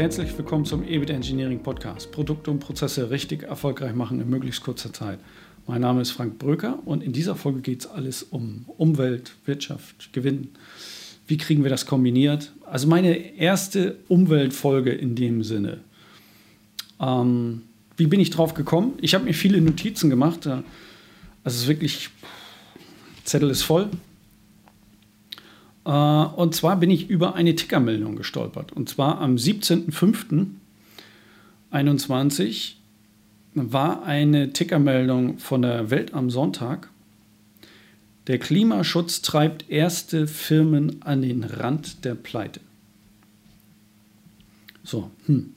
herzlich willkommen zum EBIT Engineering Podcast. Produkte und Prozesse richtig erfolgreich machen in möglichst kurzer Zeit. Mein Name ist Frank Bröker und in dieser Folge geht es alles um Umwelt, Wirtschaft, Gewinn. Wie kriegen wir das kombiniert? Also meine erste Umweltfolge in dem Sinne. Ähm, wie bin ich drauf gekommen? Ich habe mir viele Notizen gemacht. Also es ist wirklich, Zettel ist voll. Äh, und zwar bin ich über eine Tickermeldung gestolpert. Und zwar am 17.05.21 war eine Tickermeldung von der Welt am Sonntag. Der Klimaschutz treibt erste Firmen an den Rand der Pleite. So, hm.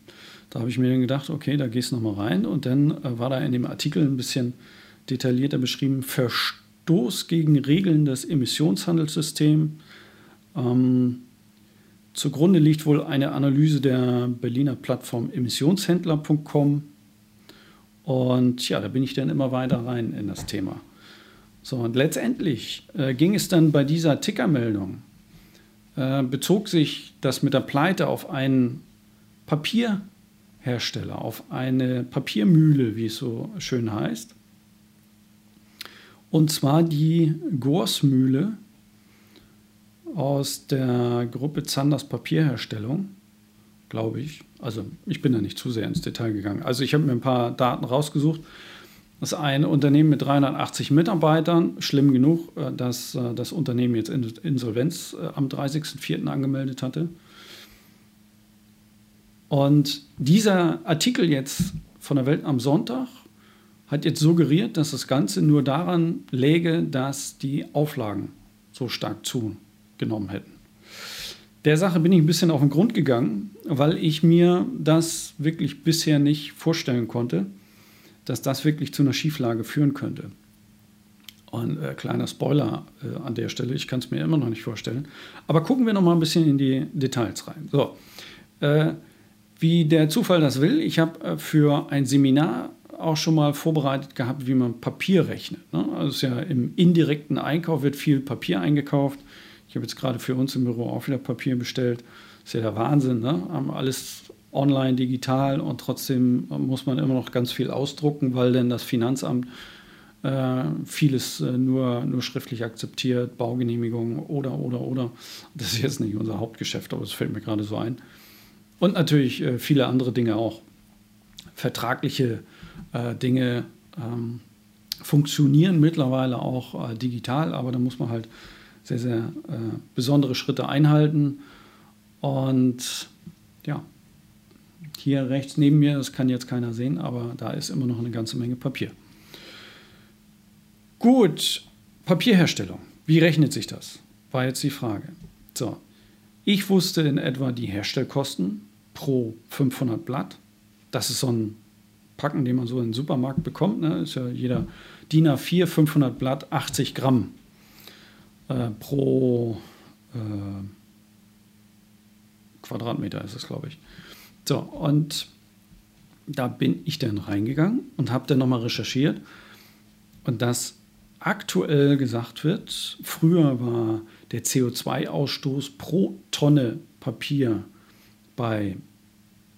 da habe ich mir gedacht, okay, da gehst du nochmal rein. Und dann äh, war da in dem Artikel ein bisschen detaillierter beschrieben, Verstoß gegen Regeln des Emissionshandelssystems ähm, zugrunde liegt wohl eine Analyse der Berliner Plattform emissionshändler.com. Und ja, da bin ich dann immer weiter rein in das Thema. So, und letztendlich äh, ging es dann bei dieser Tickermeldung, äh, bezog sich das mit der Pleite auf einen Papierhersteller, auf eine Papiermühle, wie es so schön heißt. Und zwar die Gorsmühle aus der Gruppe Zanders Papierherstellung, glaube ich. Also ich bin da nicht zu sehr ins Detail gegangen. Also ich habe mir ein paar Daten rausgesucht. Das ist ein Unternehmen mit 380 Mitarbeitern. Schlimm genug, äh, dass äh, das Unternehmen jetzt Insolvenz äh, am 30.04. angemeldet hatte. Und dieser Artikel jetzt von der Welt am Sonntag hat jetzt suggeriert, dass das Ganze nur daran läge, dass die Auflagen so stark zu genommen hätten. Der Sache bin ich ein bisschen auf den Grund gegangen, weil ich mir das wirklich bisher nicht vorstellen konnte, dass das wirklich zu einer Schieflage führen könnte. Und äh, kleiner Spoiler äh, an der Stelle, ich kann es mir immer noch nicht vorstellen. Aber gucken wir noch mal ein bisschen in die Details rein. So, äh, wie der Zufall das will, ich habe äh, für ein Seminar auch schon mal vorbereitet gehabt, wie man Papier rechnet. Ne? Also ja im indirekten Einkauf wird viel Papier eingekauft. Ich habe jetzt gerade für uns im Büro auch wieder Papier bestellt. Ist ja der Wahnsinn, ne? Haben alles online, digital und trotzdem muss man immer noch ganz viel ausdrucken, weil denn das Finanzamt äh, vieles äh, nur, nur schriftlich akzeptiert, Baugenehmigungen oder, oder, oder. Das ist jetzt nicht unser Hauptgeschäft, aber es fällt mir gerade so ein. Und natürlich äh, viele andere Dinge auch. Vertragliche äh, Dinge ähm, funktionieren mittlerweile auch äh, digital, aber da muss man halt sehr, sehr äh, besondere Schritte einhalten. Und ja, hier rechts neben mir, das kann jetzt keiner sehen, aber da ist immer noch eine ganze Menge Papier. Gut, Papierherstellung. Wie rechnet sich das? War jetzt die Frage. So, ich wusste in etwa die Herstellkosten pro 500 Blatt. Das ist so ein Packen, den man so im Supermarkt bekommt. Ne? Ist ja jeder DIN A4 500 Blatt 80 Gramm äh, pro äh, Quadratmeter ist es, glaube ich. So, und da bin ich dann reingegangen und habe dann nochmal recherchiert. Und das aktuell gesagt wird, früher war der CO2-Ausstoß pro Tonne Papier bei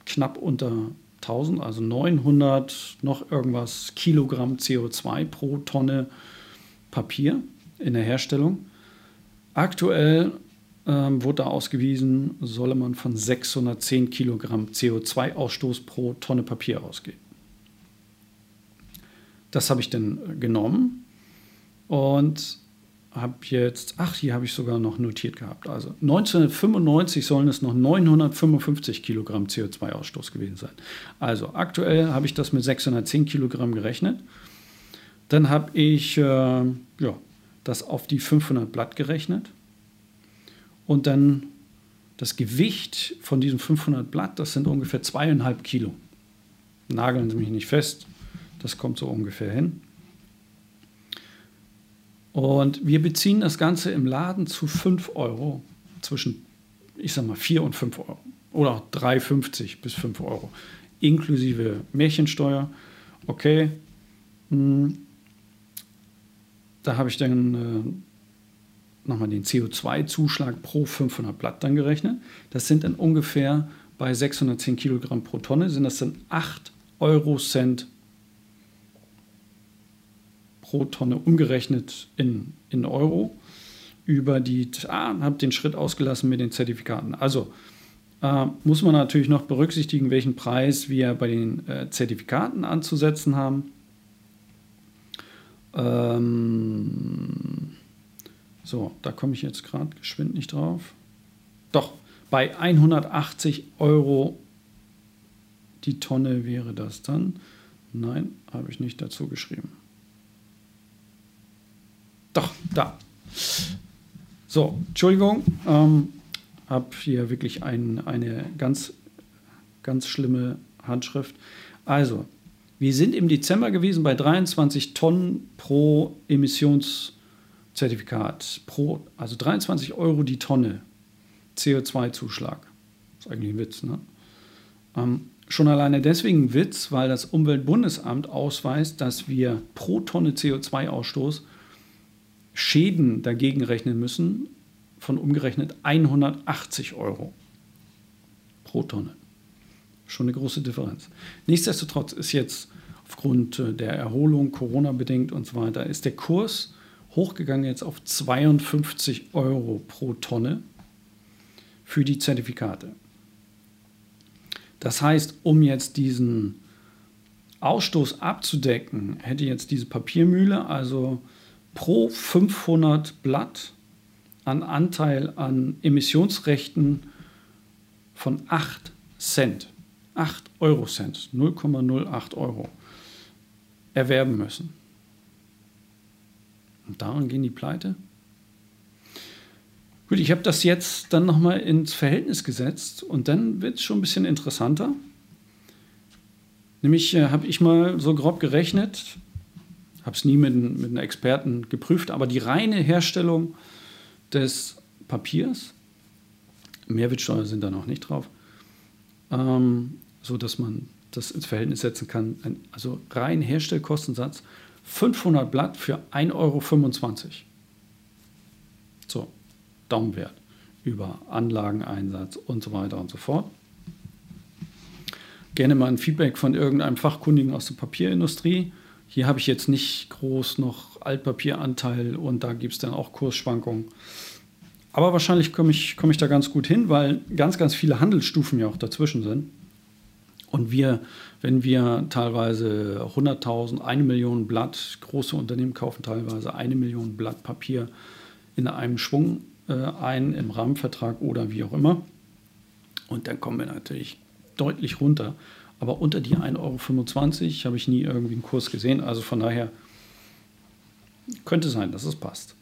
knapp unter 1000, also 900 noch irgendwas Kilogramm CO2 pro Tonne Papier in der Herstellung. Aktuell ähm, wurde da ausgewiesen, solle man von 610 Kilogramm CO2-Ausstoß pro Tonne Papier ausgehen. Das habe ich dann genommen und habe jetzt, ach, hier habe ich sogar noch notiert gehabt. Also 1995 sollen es noch 955 Kilogramm CO2-Ausstoß gewesen sein. Also aktuell habe ich das mit 610 Kilogramm gerechnet. Dann habe ich äh, ja, das auf die 500 Blatt gerechnet und dann das Gewicht von diesem 500 Blatt, das sind ungefähr zweieinhalb Kilo. Nageln Sie mich nicht fest, das kommt so ungefähr hin. Und wir beziehen das Ganze im Laden zu 5 Euro, zwischen, ich sag mal, 4 und 5 Euro. Oder 3,50 bis 5 Euro, inklusive Märchensteuer. Okay, hm, da habe ich dann äh, nochmal den CO2-Zuschlag pro 500 Blatt dann gerechnet. Das sind dann ungefähr bei 610 Kilogramm pro Tonne sind das dann 8 Euro Cent pro Tonne umgerechnet in, in Euro über die, ah, habe den Schritt ausgelassen mit den Zertifikaten. Also äh, muss man natürlich noch berücksichtigen, welchen Preis wir bei den äh, Zertifikaten anzusetzen haben. Ähm, so, da komme ich jetzt gerade geschwind nicht drauf. Doch, bei 180 Euro die Tonne wäre das dann. Nein, habe ich nicht dazu geschrieben. Doch, da. So, Entschuldigung, ähm, habe hier wirklich ein, eine ganz, ganz schlimme Handschrift. Also, wir sind im Dezember gewesen bei 23 Tonnen pro Emissionszertifikat. Pro, also 23 Euro die Tonne CO2-Zuschlag. Das ist eigentlich ein Witz, ne? Ähm, schon alleine deswegen ein Witz, weil das Umweltbundesamt ausweist, dass wir pro Tonne CO2-Ausstoß Schäden dagegen rechnen müssen von umgerechnet 180 Euro pro Tonne. Schon eine große Differenz. Nichtsdestotrotz ist jetzt aufgrund äh, der Erholung, Corona bedingt und so weiter, ist der Kurs hochgegangen jetzt auf 52 Euro pro Tonne für die Zertifikate. Das heißt, um jetzt diesen Ausstoß abzudecken, hätte jetzt diese Papiermühle also pro 500 Blatt an Anteil an Emissionsrechten von 8 Cent, 8 Euro Cent, 0,08 Euro erwerben müssen. Und daran gehen die pleite. Gut, ich habe das jetzt dann nochmal ins Verhältnis gesetzt und dann wird es schon ein bisschen interessanter. Nämlich äh, habe ich mal so grob gerechnet, habe es nie mit, mit einem Experten geprüft, aber die reine Herstellung des Papiers, Mehrwertsteuer sind da noch nicht drauf, ähm, so dass man das ins Verhältnis setzen kann. Also rein Herstellkostensatz 500 Blatt für 1,25 Euro. So, Daumenwert über Anlageneinsatz und so weiter und so fort. Gerne mal ein Feedback von irgendeinem Fachkundigen aus der Papierindustrie. Hier habe ich jetzt nicht groß noch Altpapieranteil und da gibt es dann auch Kursschwankungen. Aber wahrscheinlich komme ich, komm ich da ganz gut hin, weil ganz, ganz viele Handelsstufen ja auch dazwischen sind. Und wir, wenn wir teilweise 100.000, eine Million Blatt, große Unternehmen kaufen teilweise eine Million Blatt Papier in einem Schwung äh, ein, im Rahmenvertrag oder wie auch immer. Und dann kommen wir natürlich deutlich runter. Aber unter die 1,25 Euro habe ich nie irgendwie einen Kurs gesehen. Also von daher könnte sein, dass es passt.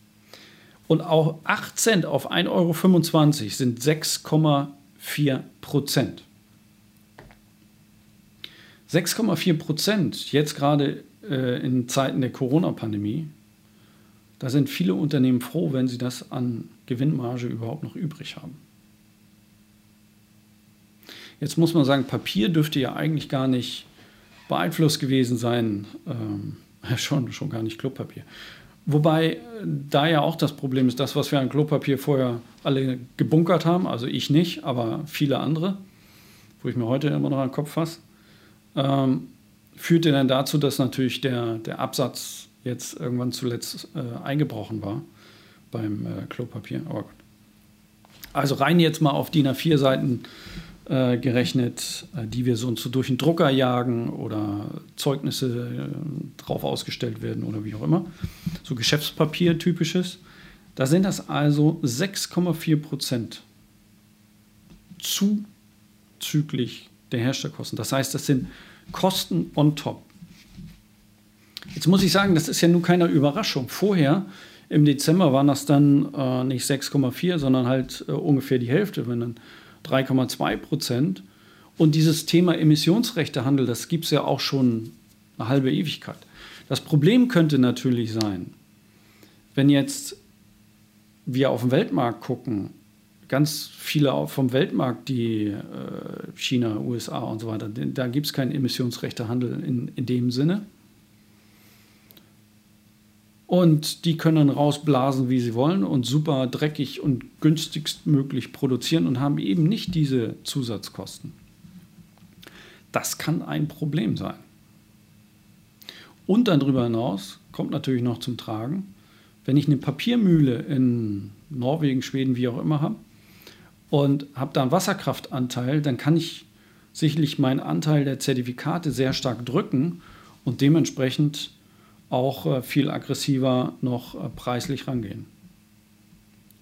Und auch 8 Cent auf 1,25 Euro sind 6,4 Prozent. 6,4 Prozent, jetzt gerade äh, in Zeiten der Corona-Pandemie, da sind viele Unternehmen froh, wenn sie das an Gewinnmarge überhaupt noch übrig haben. Jetzt muss man sagen, Papier dürfte ja eigentlich gar nicht beeinflusst gewesen sein, ähm, schon, schon gar nicht Klopapier. Wobei da ja auch das Problem ist, das, was wir an Klopapier vorher alle gebunkert haben, also ich nicht, aber viele andere, wo ich mir heute immer noch an den Kopf fasse, ähm, führte dann dazu, dass natürlich der, der Absatz jetzt irgendwann zuletzt äh, eingebrochen war beim äh, Klopapier. Oh also rein jetzt mal auf DIN A4 Seiten äh, gerechnet, äh, die wir so durch den Drucker jagen oder Zeugnisse äh, drauf ausgestellt werden oder wie auch immer. So Geschäftspapier typisches. Da sind das also 6,4 Prozent zuzüglich der Herstellkosten. Das heißt, das sind Kosten on top. Jetzt muss ich sagen, das ist ja nun keine Überraschung. Vorher im Dezember waren das dann äh, nicht 6,4, sondern halt äh, ungefähr die Hälfte, wenn dann 3,2 Prozent. Und dieses Thema Emissionsrechtehandel, das gibt es ja auch schon eine halbe Ewigkeit. Das Problem könnte natürlich sein, wenn jetzt wir auf den Weltmarkt gucken, ganz viele vom Weltmarkt, die äh, China, USA und so weiter, da gibt es keinen Emissionsrechtehandel in, in dem Sinne. Und die können dann rausblasen, wie sie wollen und super dreckig und günstigst möglich produzieren und haben eben nicht diese Zusatzkosten. Das kann ein Problem sein. Und dann darüber hinaus kommt natürlich noch zum Tragen, wenn ich eine Papiermühle in Norwegen, Schweden, wie auch immer habe und habe da einen Wasserkraftanteil, dann kann ich sicherlich meinen Anteil der Zertifikate sehr stark drücken und dementsprechend auch äh, viel aggressiver noch äh, preislich rangehen.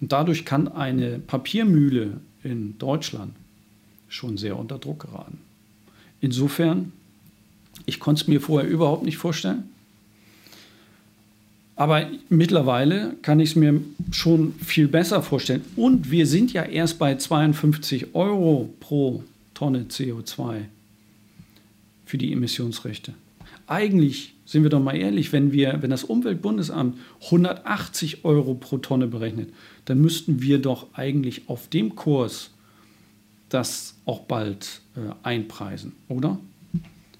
Und dadurch kann eine Papiermühle in Deutschland schon sehr unter Druck geraten. Insofern, ich konnte es mir vorher überhaupt nicht vorstellen. Aber mittlerweile kann ich es mir schon viel besser vorstellen. Und wir sind ja erst bei 52 Euro pro Tonne CO2 für die Emissionsrechte. Eigentlich sind wir doch mal ehrlich, wenn, wir, wenn das Umweltbundesamt 180 Euro pro Tonne berechnet, dann müssten wir doch eigentlich auf dem Kurs das auch bald äh, einpreisen, oder?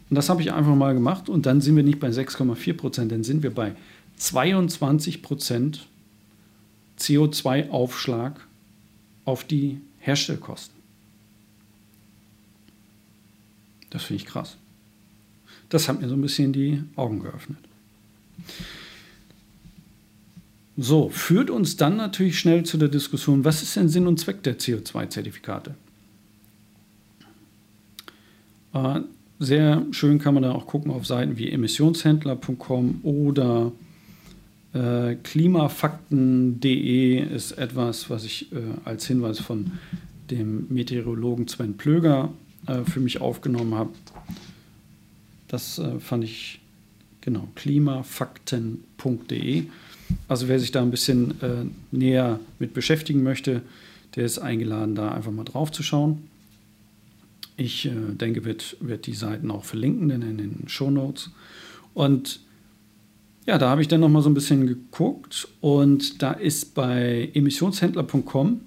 Und das habe ich einfach mal gemacht und dann sind wir nicht bei 6,4 Prozent, dann sind wir bei 22 Prozent CO2-Aufschlag auf die Herstellkosten. Das finde ich krass. Das hat mir so ein bisschen die Augen geöffnet. So, führt uns dann natürlich schnell zu der Diskussion, was ist denn Sinn und Zweck der CO2-Zertifikate? Äh, sehr schön kann man da auch gucken auf Seiten wie emissionshändler.com oder äh, klimafakten.de ist etwas, was ich äh, als Hinweis von dem Meteorologen Sven Plöger äh, für mich aufgenommen habe. Das äh, fand ich, genau, klimafakten.de. Also wer sich da ein bisschen äh, näher mit beschäftigen möchte, der ist eingeladen, da einfach mal drauf zu schauen. Ich denke, wird, wird die Seiten auch verlinken denn in den Show Notes. Und ja, da habe ich dann noch mal so ein bisschen geguckt und da ist bei emissionshändler.com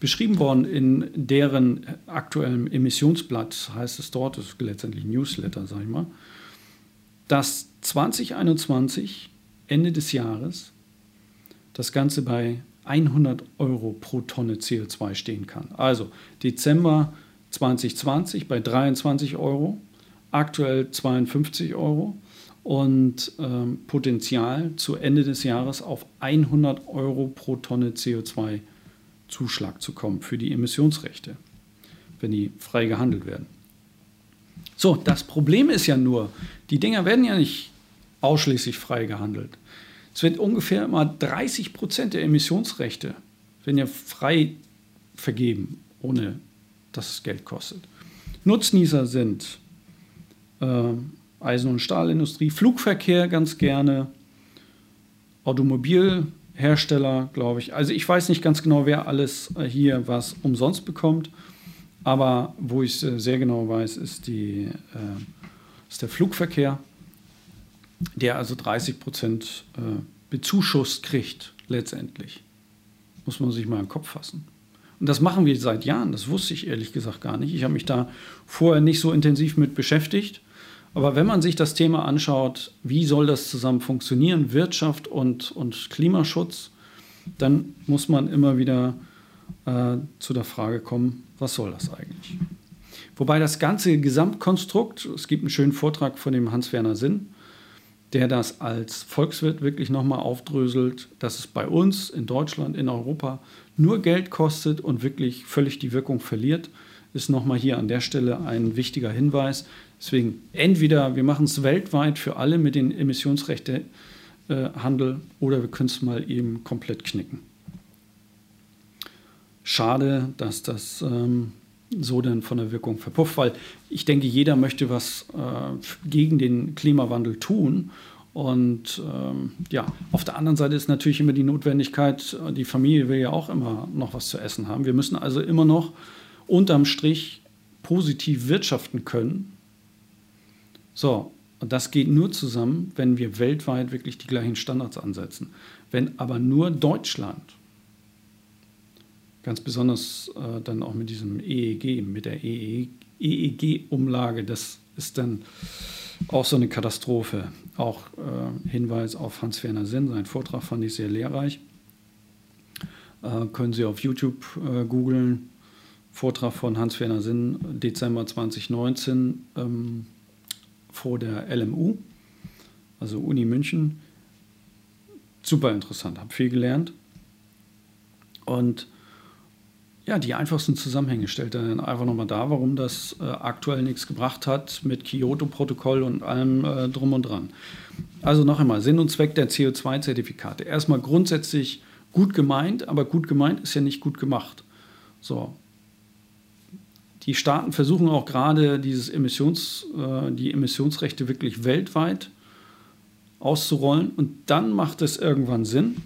beschrieben worden in deren aktuellem Emissionsblatt, heißt es dort, das ist letztendlich Newsletter, sage ich mal, dass 2021, Ende des Jahres, das Ganze bei 100 Euro pro Tonne CO2 stehen kann. Also Dezember 2020 bei 23 Euro, aktuell 52 Euro und ähm, Potenzial zu Ende des Jahres auf 100 Euro pro Tonne CO2-Zuschlag zu kommen für die Emissionsrechte, wenn die frei gehandelt werden. So, das Problem ist ja nur, die Dinger werden ja nicht ausschließlich frei gehandelt. Es wird ungefähr immer 30 Prozent der Emissionsrechte werden ja frei vergeben, ohne dass es Geld kostet. Nutznießer sind äh, Eisen- und Stahlindustrie, Flugverkehr ganz gerne, Automobilhersteller, glaube ich. Also ich weiß nicht ganz genau, wer alles äh, hier was umsonst bekommt, aber wo ich es äh, sehr genau weiß, ist, die, äh, ist der Flugverkehr, der also 30 Prozent äh, bezuschusst kriegt letztendlich. Muss man sich mal im Kopf fassen. Und das machen wir seit Jahren. Das wusste ich ehrlich gesagt gar nicht. Ich habe mich da vorher nicht so intensiv mit beschäftigt. Aber wenn man sich das Thema anschaut, wie soll das zusammen funktionieren, Wirtschaft und, und Klimaschutz, dann muss man immer wieder äh, zu der Frage kommen, was soll das eigentlich? Wobei das ganze Gesamtkonstrukt, es gibt einen schönen Vortrag von dem Hans-Werner Sinn, der das als Volkswirt wirklich nochmal aufdröselt, dass es bei uns in Deutschland, in Europa nur Geld kostet und wirklich völlig die Wirkung verliert, ist nochmal hier an der Stelle ein wichtiger Hinweis. Deswegen entweder wir machen es weltweit für alle mit den Emissionsrechtehandel äh, oder wir können es mal eben komplett knicken. Schade, dass das ähm, so dann von der Wirkung verpufft, weil ich denke, jeder möchte was äh, gegen den Klimawandel tun. Und ähm, ja, auf der anderen Seite ist natürlich immer die Notwendigkeit, die Familie will ja auch immer noch was zu essen haben. Wir müssen also immer noch unterm Strich positiv wirtschaften können. So, und das geht nur zusammen, wenn wir weltweit wirklich die gleichen Standards ansetzen. Wenn aber nur Deutschland Ganz besonders äh, dann auch mit diesem EEG, mit der EEG-Umlage. Das ist dann auch so eine Katastrophe. Auch äh, Hinweis auf Hans-Werner Sinn, sein Vortrag fand ich sehr lehrreich. Äh, können Sie auf YouTube äh, googeln. Vortrag von Hans-Werner Sinn, Dezember 2019 ähm, vor der LMU, also Uni München. Super interessant, habe viel gelernt. Und ja, die einfachsten Zusammenhänge stellt er dann einfach nochmal dar, warum das äh, aktuell nichts gebracht hat mit Kyoto-Protokoll und allem äh, drum und dran. Also noch einmal, Sinn und Zweck der CO2-Zertifikate. Erstmal grundsätzlich gut gemeint, aber gut gemeint ist ja nicht gut gemacht. So. Die Staaten versuchen auch gerade dieses Emissions, äh, die Emissionsrechte wirklich weltweit auszurollen und dann macht es irgendwann Sinn.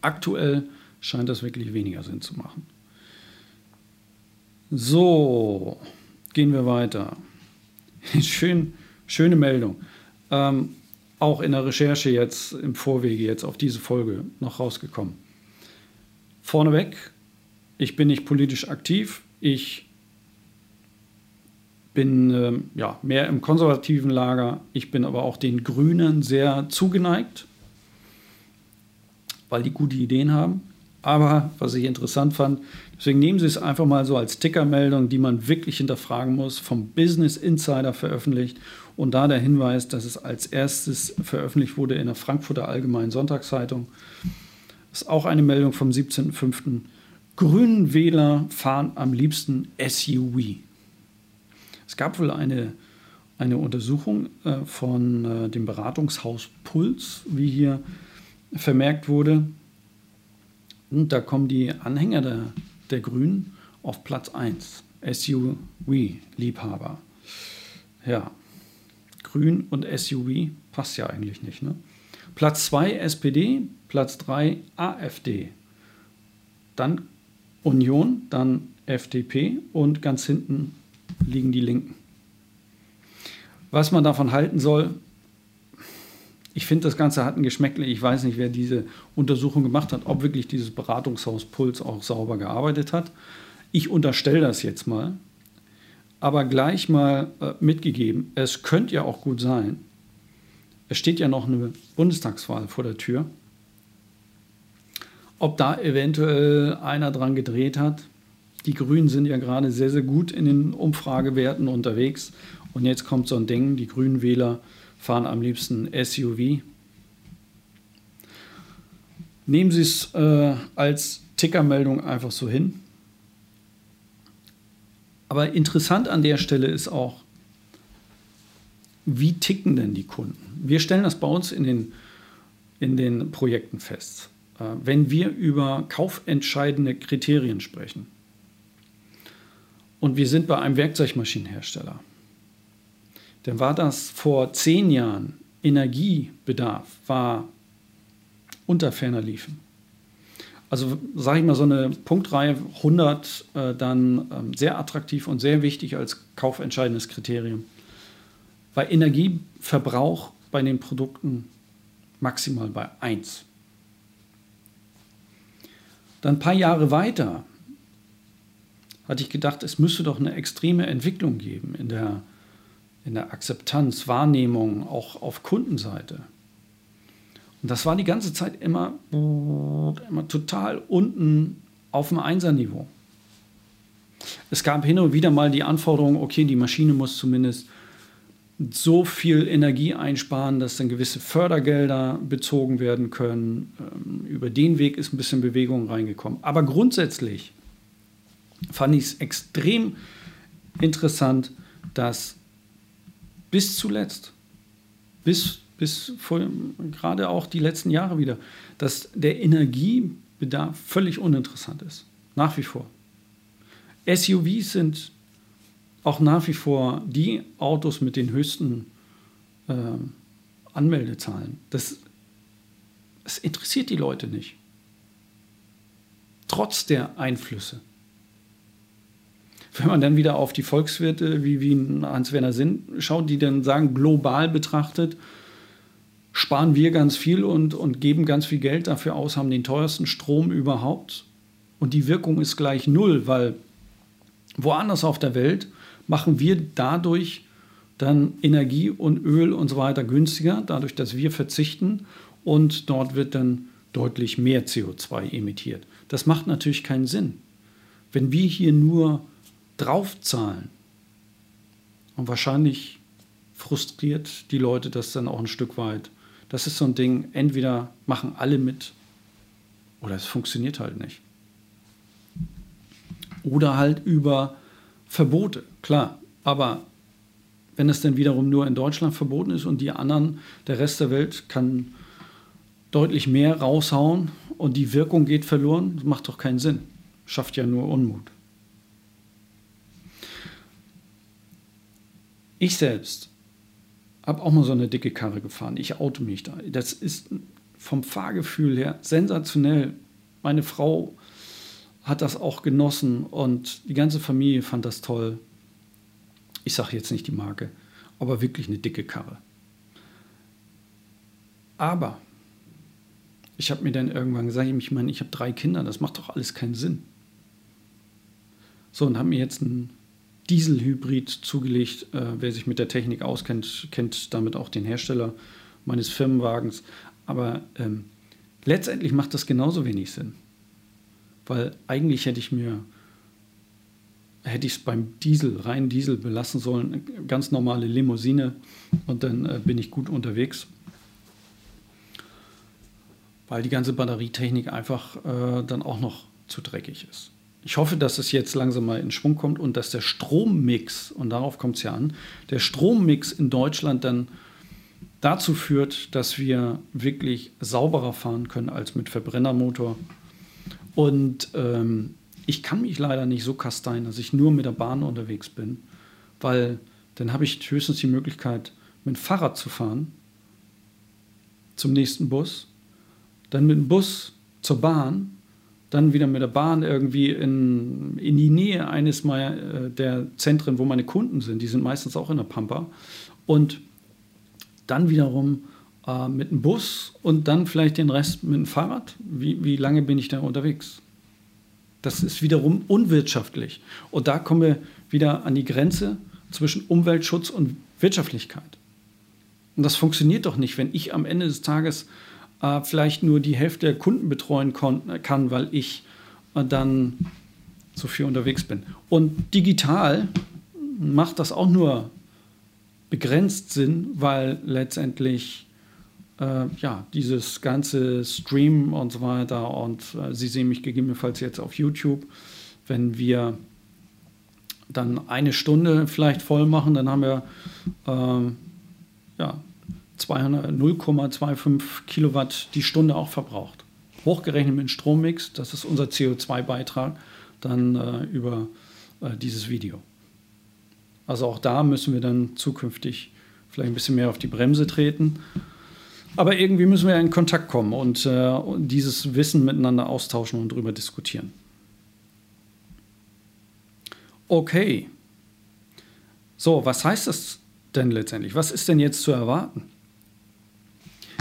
Aktuell scheint das wirklich weniger Sinn zu machen. So, gehen wir weiter. Schön, schöne Meldung. Ähm, auch in der Recherche jetzt im Vorwege jetzt auf diese Folge noch rausgekommen. Vorneweg, ich bin nicht politisch aktiv. Ich bin ähm, ja, mehr im konservativen Lager. Ich bin aber auch den Grünen sehr zugeneigt, weil die gute Ideen haben. Aber was ich interessant fand, deswegen nehmen Sie es einfach mal so als Tickermeldung, die man wirklich hinterfragen muss, vom Business Insider veröffentlicht. Und da der Hinweis, dass es als erstes veröffentlicht wurde in der Frankfurter Allgemeinen Sonntagszeitung. Ist auch eine Meldung vom 17.05. Grünen Wähler fahren am liebsten SUV. Es gab wohl eine, eine Untersuchung äh, von äh, dem Beratungshaus Puls, wie hier vermerkt wurde. Und da kommen die Anhänger der, der Grünen auf Platz 1. SUV-Liebhaber. Ja, Grün und SUV passt ja eigentlich nicht. Ne? Platz 2 SPD, Platz 3 AfD. Dann Union, dann FDP und ganz hinten liegen die Linken. Was man davon halten soll, ich finde, das Ganze hat ein Geschmäckle. Ich weiß nicht, wer diese Untersuchung gemacht hat, ob wirklich dieses Beratungshaus Puls auch sauber gearbeitet hat. Ich unterstelle das jetzt mal. Aber gleich mal äh, mitgegeben, es könnte ja auch gut sein, es steht ja noch eine Bundestagswahl vor der Tür, ob da eventuell einer dran gedreht hat. Die Grünen sind ja gerade sehr, sehr gut in den Umfragewerten unterwegs. Und jetzt kommt so ein Ding, die Grünen Wähler fahren am liebsten SUV. Nehmen Sie es äh, als Tickermeldung einfach so hin. Aber interessant an der Stelle ist auch, wie ticken denn die Kunden? Wir stellen das bei uns in den, in den Projekten fest. Äh, wenn wir über kaufentscheidende Kriterien sprechen und wir sind bei einem Werkzeugmaschinenhersteller, dann war das vor zehn Jahren Energiebedarf, war unter ferner liefen. Also sage ich mal, so eine Punktreihe 100 äh, dann ähm, sehr attraktiv und sehr wichtig als kaufentscheidendes Kriterium. Weil Energieverbrauch bei den Produkten maximal bei 1. Dann ein paar Jahre weiter hatte ich gedacht, es müsste doch eine extreme Entwicklung geben in der in der Akzeptanz, Wahrnehmung, auch auf Kundenseite. Und das war die ganze Zeit immer, immer total unten auf dem Einserniveau. Es gab hin und wieder mal die Anforderung, okay, die Maschine muss zumindest so viel Energie einsparen, dass dann gewisse Fördergelder bezogen werden können. Ähm, über den Weg ist ein bisschen Bewegung reingekommen. Aber grundsätzlich fand ich es extrem interessant, dass bis zuletzt, bis, bis vor, gerade auch die letzten Jahre wieder, dass der Energiebedarf völlig uninteressant ist. Nach wie vor. SUVs sind auch nach wie vor die Autos mit den höchsten äh, Anmeldezahlen. Das, das interessiert die Leute nicht. Trotz der Einflüsse wenn man dann wieder auf die Volkswirte wie, wie Hans-Werner Sinn schaut, die dann sagen, global betrachtet, sparen wir ganz viel und, und geben ganz viel Geld dafür aus, haben den teuersten Strom überhaupt. Und die Wirkung ist gleich null, weil woanders auf der Welt machen wir dadurch, dann Energie und Öl und so weiter günstiger, dadurch, dass wir verzichten und dort wird dann deutlich mehr CO2 emittiert. Das macht natürlich keinen Sinn. Wenn wir hier nur draufzahlen und wahrscheinlich frustriert die Leute das dann auch ein Stück weit. Das ist so ein Ding, entweder machen alle mit oder es funktioniert halt nicht. Oder halt über Verbote, klar. Aber wenn es dann wiederum nur in Deutschland verboten ist und die anderen, der Rest der Welt kann deutlich mehr raushauen und die Wirkung geht verloren, das macht doch keinen Sinn. Schafft ja nur Unmut. Ich selbst habe auch mal so eine dicke Karre gefahren. Ich auto mich da. Das ist vom Fahrgefühl her sensationell. Meine Frau hat das auch genossen und die ganze Familie fand das toll. Ich sage jetzt nicht die Marke, aber wirklich eine dicke Karre. Aber ich habe mir dann irgendwann gesagt, ich meine, ich habe drei Kinder, das macht doch alles keinen Sinn. So, und habe mir jetzt einen Dieselhybrid zugelegt. Äh, wer sich mit der Technik auskennt, kennt damit auch den Hersteller meines Firmenwagens. Aber ähm, letztendlich macht das genauso wenig Sinn. Weil eigentlich hätte ich mir, hätte ich es beim Diesel, rein Diesel belassen sollen, ganz normale Limousine und dann äh, bin ich gut unterwegs. Weil die ganze Batterietechnik einfach äh, dann auch noch zu dreckig ist. Ich hoffe, dass es jetzt langsam mal in Schwung kommt und dass der Strommix, und darauf kommt es ja an, der Strommix in Deutschland dann dazu führt, dass wir wirklich sauberer fahren können als mit Verbrennermotor und ähm, ich kann mich leider nicht so kasteien, dass ich nur mit der Bahn unterwegs bin, weil dann habe ich höchstens die Möglichkeit, mit dem Fahrrad zu fahren zum nächsten Bus, dann mit dem Bus zur Bahn, dann wieder mit der Bahn irgendwie in, in die Nähe eines meiner, äh, der Zentren, wo meine Kunden sind. Die sind meistens auch in der Pampa. Und dann wiederum äh, mit dem Bus und dann vielleicht den Rest mit dem Fahrrad. Wie, wie lange bin ich da unterwegs? Das ist wiederum unwirtschaftlich. Und da kommen wir wieder an die Grenze zwischen Umweltschutz und Wirtschaftlichkeit. Und das funktioniert doch nicht, wenn ich am Ende des Tages äh, vielleicht nur die Hälfte der Kunden betreuen kann, weil ich äh, dann so viel unterwegs bin. Und digital macht das auch nur begrenzt Sinn, weil letztendlich äh, ja, dieses ganze Stream und so weiter und äh, Sie sehen mich gegebenenfalls jetzt auf YouTube, wenn wir dann eine Stunde vielleicht voll machen, dann haben wir äh, ja, 0,25 Kilowatt die Stunde auch verbraucht. Hochgerechnet mit dem Strommix, das ist unser CO2-Beitrag, dann äh, über äh, dieses Video. Also auch da müssen wir dann zukünftig vielleicht ein bisschen mehr auf die Bremse treten aber irgendwie müssen wir in Kontakt kommen und, äh, dieses Wissen miteinander austauschen und darüber diskutieren. Okay. So, was heißt das denn letztendlich? Was ist denn jetzt zu erwarten?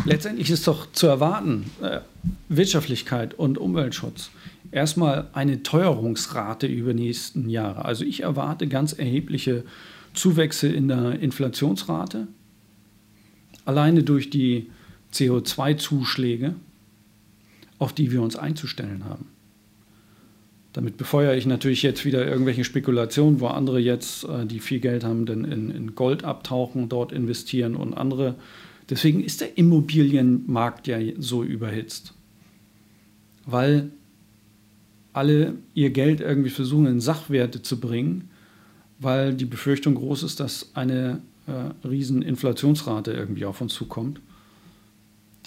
Letztendlich ist doch zu erwarten äh, Wirtschaftlichkeit und Umweltschutz. Erstmal eine Teuerungsrate über die nächsten Jahre. Also ich erwarte ganz erhebliche Zuwächse in der Inflationsrate. Alleine durch die CO2-Zuschläge, auf die wir uns einzustellen haben. Damit befeuere ich natürlich jetzt wieder irgendwelche Spekulationen, wo andere jetzt, äh, die viel Geld haben, dann in, in Gold abtauchen, dort investieren und andere. Deswegen ist der Immobilienmarkt ja so überhitzt. Weil alle ihr Geld irgendwie versuchen, in Sachwerte zu bringen, weil die Befürchtung groß ist, dass eine äh, riesen Inflationsrate irgendwie auf uns zukommt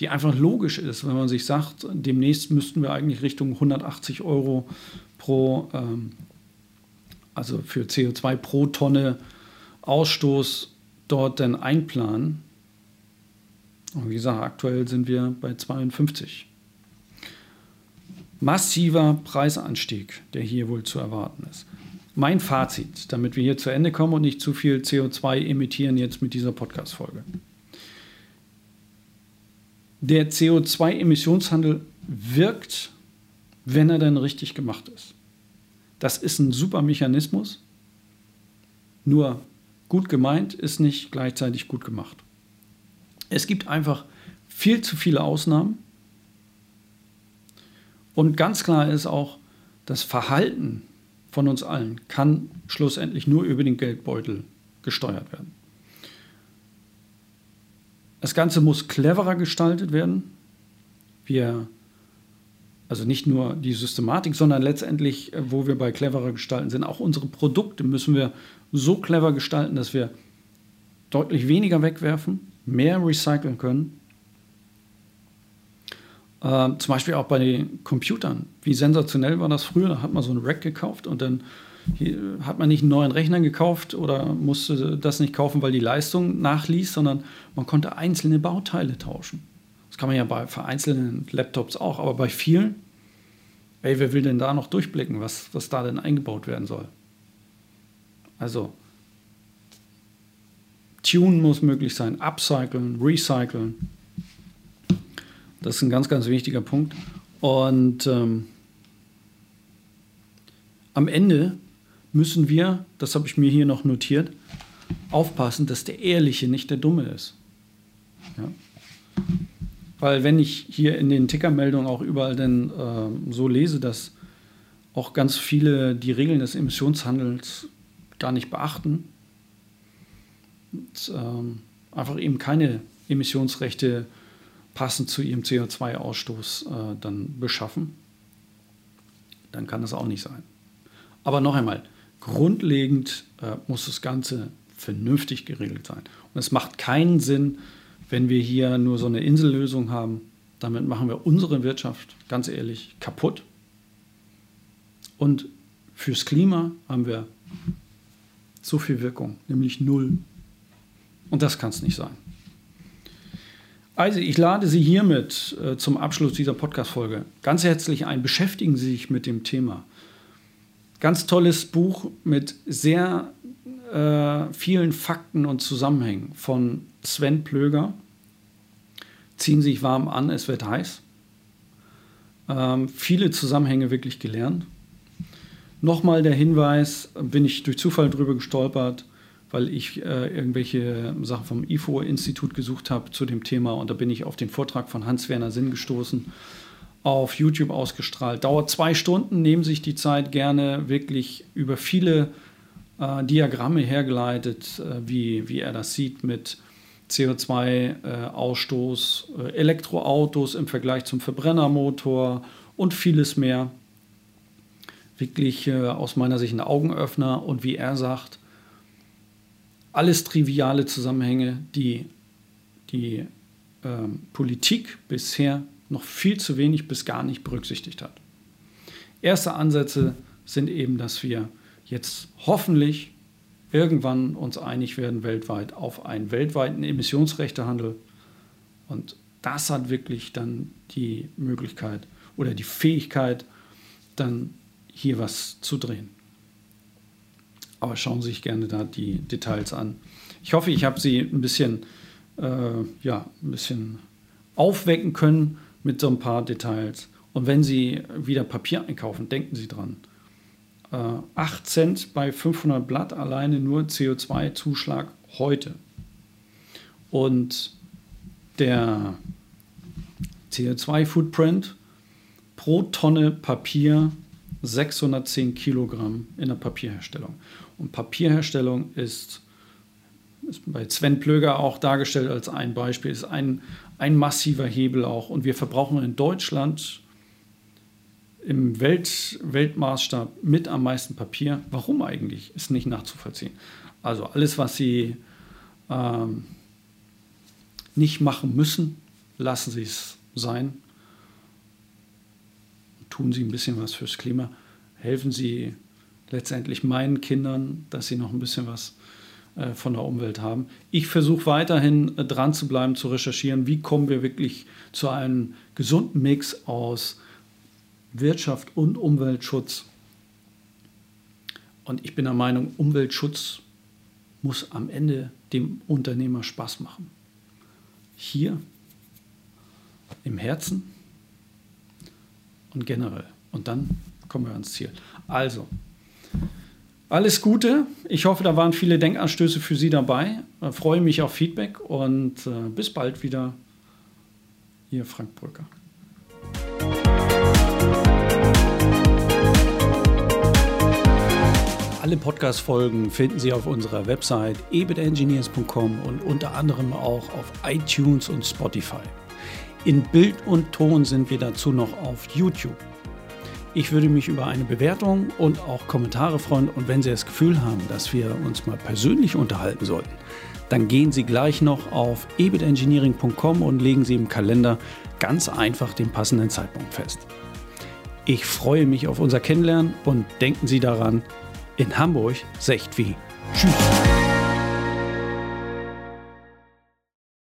die einfach logisch ist, wenn man sich sagt, demnächst müssten wir eigentlich Richtung 180 Euro pro, ähm, also für CO2 pro Tonne Ausstoß dort dann einplanen. Und wie gesagt, aktuell sind wir bei 52. Massiver Preisanstieg, der hier wohl zu erwarten ist. Mein Fazit, damit wir hier zu Ende kommen und nicht zu viel CO2 emittieren jetzt mit dieser Podcast-Folge. Der CO2-Emissionshandel wirkt, wenn er dann richtig gemacht ist. Das ist ein super Mechanismus. Nur gut gemeint ist nicht gleichzeitig gut gemacht. Es gibt einfach viel zu viele Ausnahmen. Und ganz klar ist auch, das Verhalten von uns allen kann schlussendlich nur über den Geldbeutel gesteuert werden. Das Ganze muss cleverer gestaltet werden. Wir, also nicht nur die Systematik, sondern letztendlich, äh, wo wir bei cleverer gestalten sind, auch unsere Produkte müssen wir so clever gestalten, dass wir deutlich weniger wegwerfen, mehr recyceln können. Ähm, zum Beispiel auch bei den Computern. Wie sensationell war das früher? Da hat man so ein Rack gekauft und dann hat man nicht einen neuen Rechner gekauft oder musste das nicht kaufen, weil die Leistung nachließ, sondern man konnte einzelne Bauteile tauschen. Das kann man ja bei vereinzelten Laptops auch, aber bei vielen, ey, wer will denn da noch durchblicken, was, was da denn eingebaut werden soll? Also, Tune muss möglich sein, upcyclen, recyceln. Das ist ein ganz, ganz wichtiger Punkt. Und ähm, am Ende müssen wir, das habe ich mir hier noch notiert, aufpassen, dass der Ehrliche nicht der Dumme ist. Ja? Weil wenn ich hier in den Tickermeldungen auch überall denn äh, so lese, dass auch ganz viele die Regeln des Emissionshandels gar nicht beachten und ähm, einfach eben keine Emissionsrechte passend zu ihrem CO2-Ausstoß äh, dann beschaffen, dann kann das auch nicht sein. Aber noch einmal, grundlegend äh, muss das Ganze vernünftig geregelt sein. Und es macht keinen Sinn, wenn wir hier nur so eine Insellösung haben. Damit machen wir unsere Wirtschaft, ganz ehrlich, kaputt. Und fürs Klima haben wir so viel Wirkung, nämlich null. Und das kann es nicht sein. Also, ich lade Sie hiermit äh, zum Abschluss dieser Podcast-Folge ganz herzlich ein. Beschäftigen Sie sich mit dem Thema. Ganz tolles Buch mit sehr äh, vielen Fakten und Zusammenhängen von Sven Plöger. Ziehen sich warm an, es wird heiß. Ähm, viele Zusammenhänge wirklich gelernt. Nochmal der Hinweis, bin ich durch Zufall drüber gestolpert weil ich äh, irgendwelche Sachen vom IFO-Institut gesucht habe zu dem Thema und da bin ich auf den Vortrag von Hans-Werner Sinn gestoßen, auf YouTube ausgestrahlt. Dauert zwei Stunden, nehmen sich die Zeit gerne wirklich über viele äh, Diagramme hergeleitet, äh, wie, wie er das sieht mit CO2-Ausstoß, äh, Elektroautos im Vergleich zum Verbrennermotor und vieles mehr. Wirklich äh, aus meiner Sicht ein Augenöffner und wie er sagt, alles triviale Zusammenhänge, die die ähm, Politik bisher noch viel zu wenig bis gar nicht berücksichtigt hat. Erste Ansätze sind eben, dass wir jetzt hoffentlich irgendwann uns einig werden weltweit auf einen weltweiten Emissionsrechtehandel. Und das hat wirklich dann die Möglichkeit oder die Fähigkeit, dann hier was zu drehen. Aber schauen Sie sich gerne da die Details an. Ich hoffe, ich habe Sie ein bisschen, äh, ja, ein bisschen aufwecken können mit so ein paar Details. Und wenn Sie wieder Papier einkaufen, denken Sie dran. Äh, 8 Cent bei 500 Blatt alleine nur CO2-Zuschlag heute. Und der CO2-Footprint pro Tonne Papier 610 Kilogramm in der Papierherstellung. Und Papierherstellung ist, ist bei Sven Plöger auch dargestellt als ein Beispiel, ist ein, ein massiver Hebel auch. Und wir verbrauchen in Deutschland im Welt, Weltmaßstab mit am meisten Papier. Warum eigentlich? Ist nicht nachzuvollziehen. Also alles, was Sie ähm, nicht machen müssen, lassen Sie es sein. Tun Sie ein bisschen was fürs Klima. Helfen Sie letztendlich meinen Kindern, dass sie noch ein bisschen was von der Umwelt haben. Ich versuche weiterhin äh, dran zu bleiben, zu recherchieren, wie kommen wir wirklich zu einem gesunden Mix aus Wirtschaft und Umweltschutz. Und ich bin der Meinung, Umweltschutz muss am Ende dem Unternehmer Spaß machen. Hier, im Herzen und generell. Und dann kommen wir ans Ziel. Also, Alles Gute. Ich hoffe, da waren viele Denkanstöße für Sie dabei. Ich freue mich auf Feedback und äh, bis bald wieder. Ihr Frank Brücker. Alle Podcast-Folgen finden Sie auf unserer Website ebitengineers.com und unter anderem auch auf iTunes und Spotify. In Bild und Ton sind wir dazu noch auf YouTube. Ich würde mich über eine Bewertung und auch Kommentare freuen und wenn Sie das Gefühl haben, dass wir uns mal persönlich unterhalten sollten, dann gehen Sie gleich noch auf ebitengineering.com und legen Sie im Kalender ganz einfach den passenden Zeitpunkt fest. Ich freue mich auf unser Kennenlernen und denken Sie daran, in Hamburg secht wie. Tschüss.